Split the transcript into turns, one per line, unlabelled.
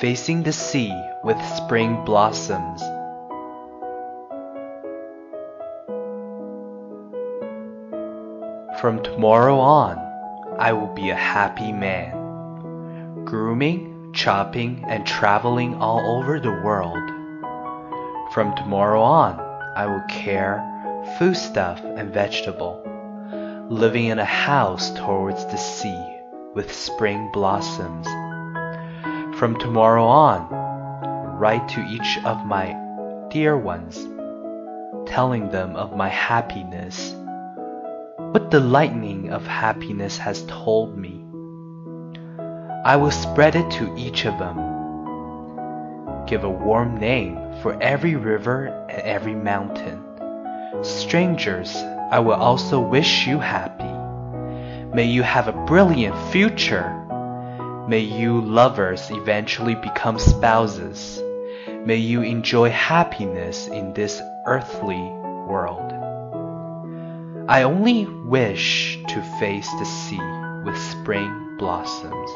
Facing the sea with spring blossoms. From tomorrow on, I will be a happy man, grooming, chopping, and traveling all over the world. From tomorrow on, I will care foodstuff and vegetable, living in a house towards the sea with spring blossoms. From tomorrow on, write to each of my dear ones, telling them of my happiness what the lightning of happiness has told me. I will spread it to each of them. Give a warm name for every river and every mountain. Strangers, I will also wish you happy. May you have a brilliant future. May you lovers eventually become spouses. May you enjoy happiness in this earthly world. I only wish to face the sea with spring blossoms.